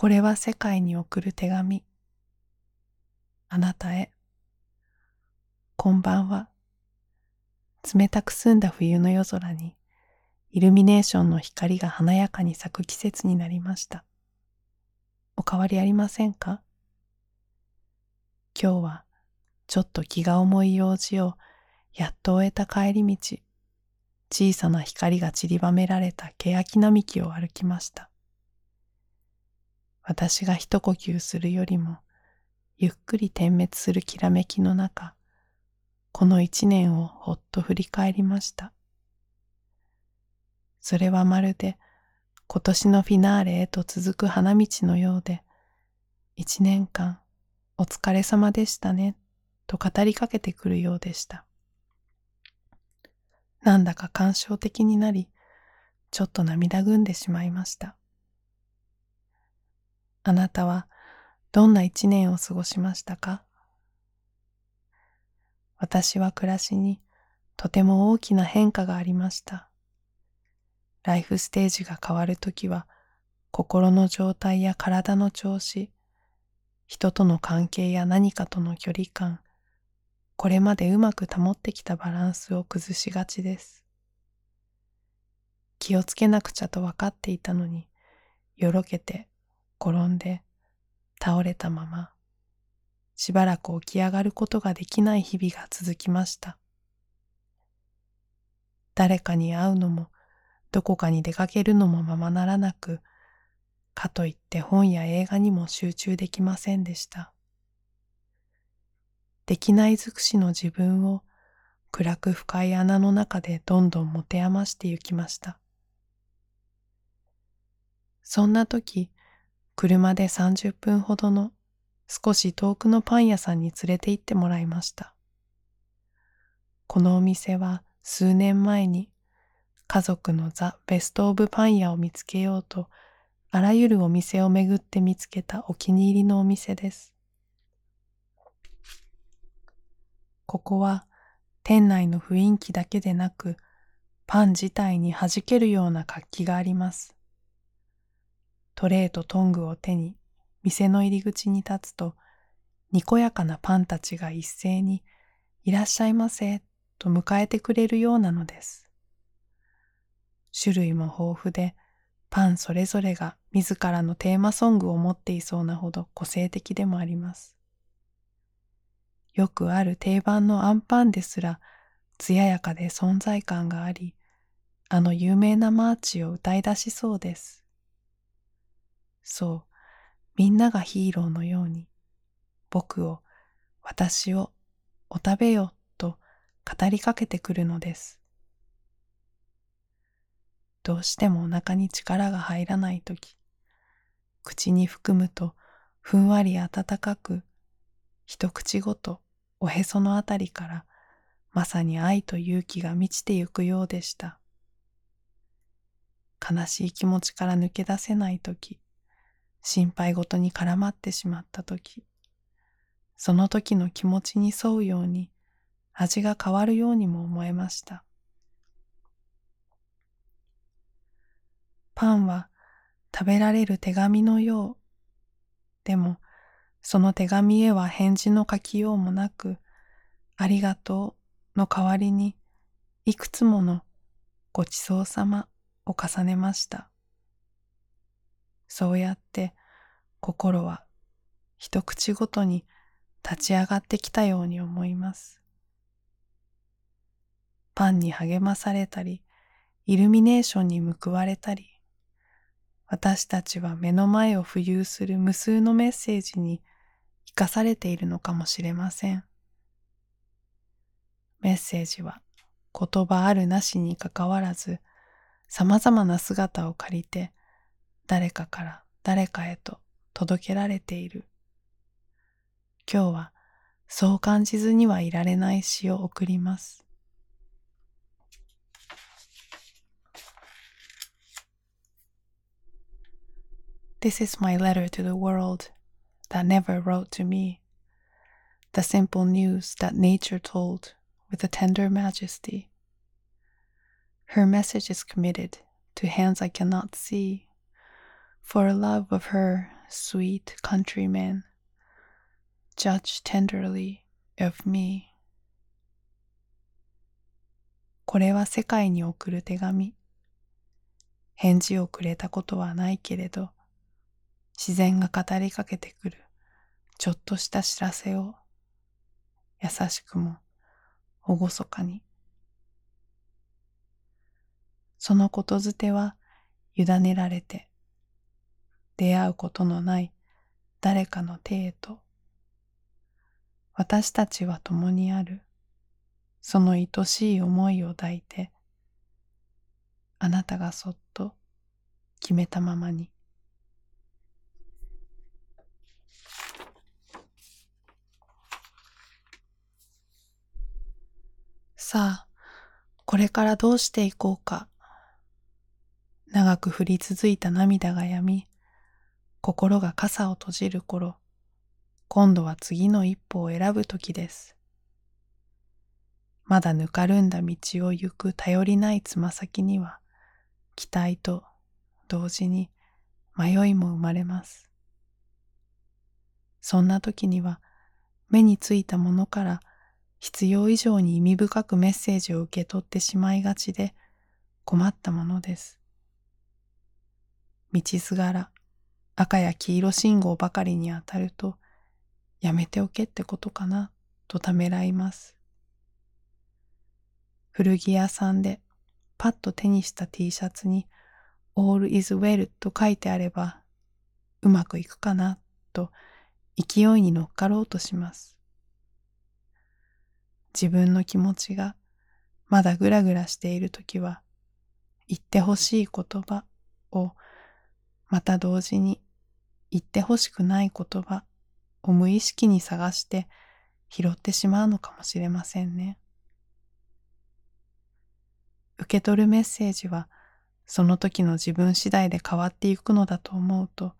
これは世界に送る手紙。あなたへ。こんばんは。冷たく澄んだ冬の夜空に、イルミネーションの光が華やかに咲く季節になりました。お変わりありませんか？今日はちょっと気が重い用事をやっと終えた帰り道、小さな光が散りばめられた欅並木を歩きました。私が一呼吸するよりも、ゆっくり点滅するきらめきの中、この一年をほっと振り返りました。それはまるで今年のフィナーレへと続く花道のようで、一年間お疲れ様でしたねと語りかけてくるようでした。なんだか感傷的になり、ちょっと涙ぐんでしまいました。あなたはどんな一年を過ごしましたか？私は暮らしにとても大きな変化がありました。ライフステージが変わるときは心の状態や体の調子、人との関係や何かとの距離感、これまでうまく保ってきたバランスを崩しがちです。気をつけなくちゃと分かっていたのに、よろけて、転んで、倒れたまま、しばらく起き上がることができない日々が続きました。誰かに会うのも、どこかに出かけるのもままならなく、かといって本や映画にも集中できませんでした。できない尽くしの自分を暗く深い穴の中でどんどん持て余してゆきました。そんな時、車で30分ほどの少し遠くのパン屋さんに連れて行ってもらいました。このお店は数年前に家族のザ・ベスト・オブ・パン屋を見つけようとあらゆるお店を巡って見つけたお気に入りのお店です。ここは店内の雰囲気だけでなく、パン自体に弾けるような活気があります。トレーとトングを手に店の入り口に立つと、にこやかなパンたちが一斉にいらっしゃいませと迎えてくれるようなのです。種類も豊富で、パンそれぞれが自らのテーマソングを持っていそうなほど個性的でもあります。よくある定番のアンパンですら、艶やかで存在感があり、あの有名なマーチを歌い出しそうです。そう、みんながヒーローのように、僕を、私を、お食べよと語りかけてくるのです。どうしてもお腹に力が入らないとき、口に含むとふんわり温かく一口ごとおへそのあたりからまさに愛と勇気が満ちてゆくようでした。悲しい気持ちから抜け出せないとき、心配ごとに絡まってしまったとき、その時の気持ちに沿うように味が変わるようにも思えました。パンは食べられる手紙のよう。でも、その手紙へは返事の書きようもなく、ありがとうの代わりに、いくつものごちそうさまを重ねました。そうやって心は一口ごとに立ち上がってきたように思います。パンに励まされたり、イルミネーションに報われたり、私たちは目の前を浮遊する無数のメッセージに生かされているのかもしれません。メッセージは言葉あるなしにかかわらず様々な姿を借りて誰かから誰かへと届けられている。今日はそう感じずにはいられない詩を送ります。This is my letter to the world that never wrote to me, the simple news that nature told with a tender majesty. Her message is committed to hands I cannot see, for love of her sweet countrymen, judge tenderly of me. これは世界に送る手紙。返事をくれたことはないけれど、自然が語りかけてくるちょっとした知らせを優しくも厳かに。そのことづては委ねられて出会うことのない誰かの手へと私たちは共にある。その愛しい思いを抱いてあなたがそっと決めたままに。さあこれからどうしていこうか。長く降り続いた涙が止み心が傘を閉じる頃今度は次の一歩を選ぶ時ですまだぬかるんだ道を行く頼りないつま先には、期待と同時に迷いも生まれます。そんな時には、目についたものから必要以上に意味深くメッセージを受け取ってしまいがちで困ったものです。道すがら赤や黄色信号ばかりに当たると、やめておけってことかなとためらいます。古着屋さんでパッと手にした T シャツに All is well と書いてあればうまくいくかなと勢いに乗っかろうとします。自分の気持ちがまだぐらぐらしているときは言ってほしい言葉をまた同時に言ってほしくない言葉を無意識に探して拾ってしまうのかもしれませんね。受け取るメッセージはその時の自分次第で変わっていくのだと思うと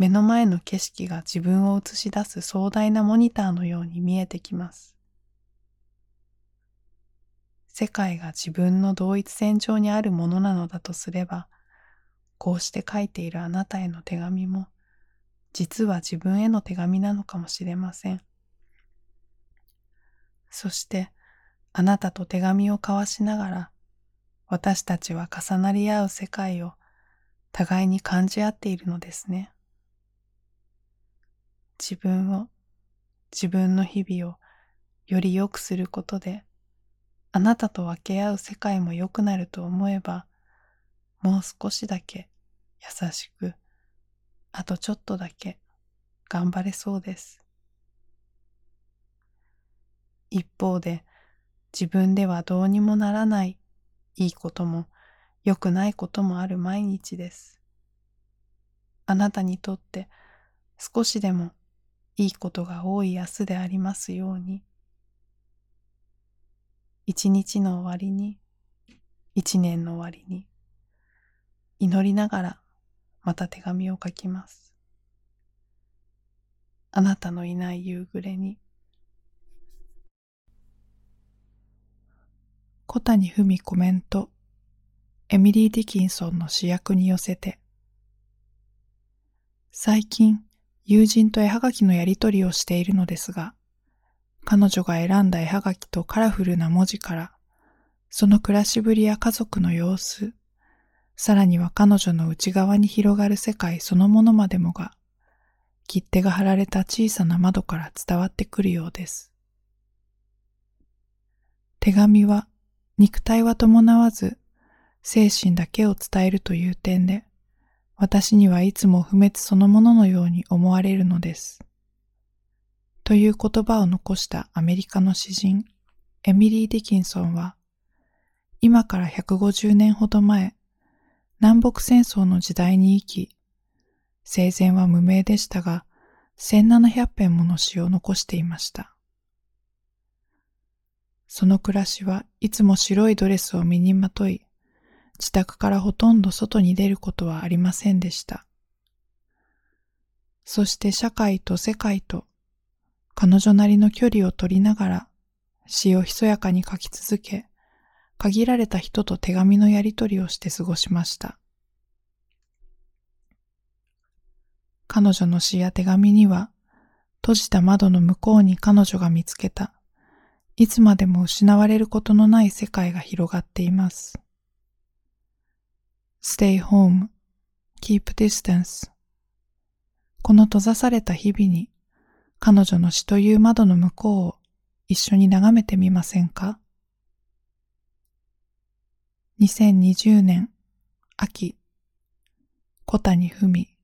目の前の景色が自分を映し出す壮大なモニターのように見えてきます。世界が自分の同一線上にあるものなのだとすれば、こうして書いているあなたへの手紙も、実は自分への手紙なのかもしれません。そして、あなたと手紙を交わしながら、私たちは重なり合う世界を互いに感じ合っているのですね。自分を、自分の日々をより良くすることで、あなたと分け合う世界も良くなると思えば、もう少しだけ優しく、あとちょっとだけ頑張れそうです。一方で、自分ではどうにもならないいいことも良くないこともある毎日です。あなたにとって少しでもいいことが多い明日でありますように。一日の終わりに、一年の終わりに、祈りながらまた手紙を書きます。あなたのいない夕暮れに。小谷文コメント。エミリー・ディキンソンの主役に寄せて。最近、友人と絵はがきのやりとりをしているのですが、彼女が選んだ絵はがきとカラフルな文字から、その暮らしぶりや家族の様子、さらには彼女の内側に広がる世界そのものまでもが、切手が貼られた小さな窓から伝わってくるようです。手紙は肉体は伴わず、精神だけを伝えるという点で、私にはいつも不滅そのもののように思われるのです。という言葉を残したアメリカの詩人、エミリー・ディキンソンは、今から150年ほど前、南北戦争の時代に生き、生前は無名でしたが、1700編もの詩を残していました。その暮らしはいつも白いドレスを身にまとい、自宅からほとんど外に出ることはありませんでした。そして社会と世界と彼女なりの距離を取りながら詩をひそやかに書き続け、限られた人と手紙のやり取りをして過ごしました。彼女の詩や手紙には、閉じた窓の向こうに彼女が見つけた、いつまでも失われることのない世界が広がっています。Stay home, keep distance この閉ざされた日々に彼女の死という窓の向こうを一緒に眺めてみませんか？2020年秋。小谷文。